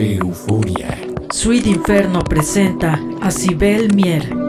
Euforia. Sweet Inferno presenta a Sibel Mier.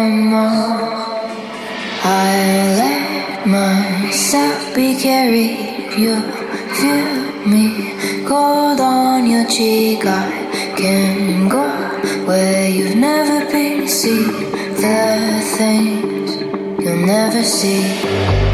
Remords. I let myself be carried. You feel me cold on your cheek. I can go where you've never been. See the things you'll never see.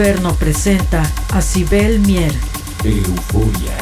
Inferno presenta a Sibel Mier. Euforia.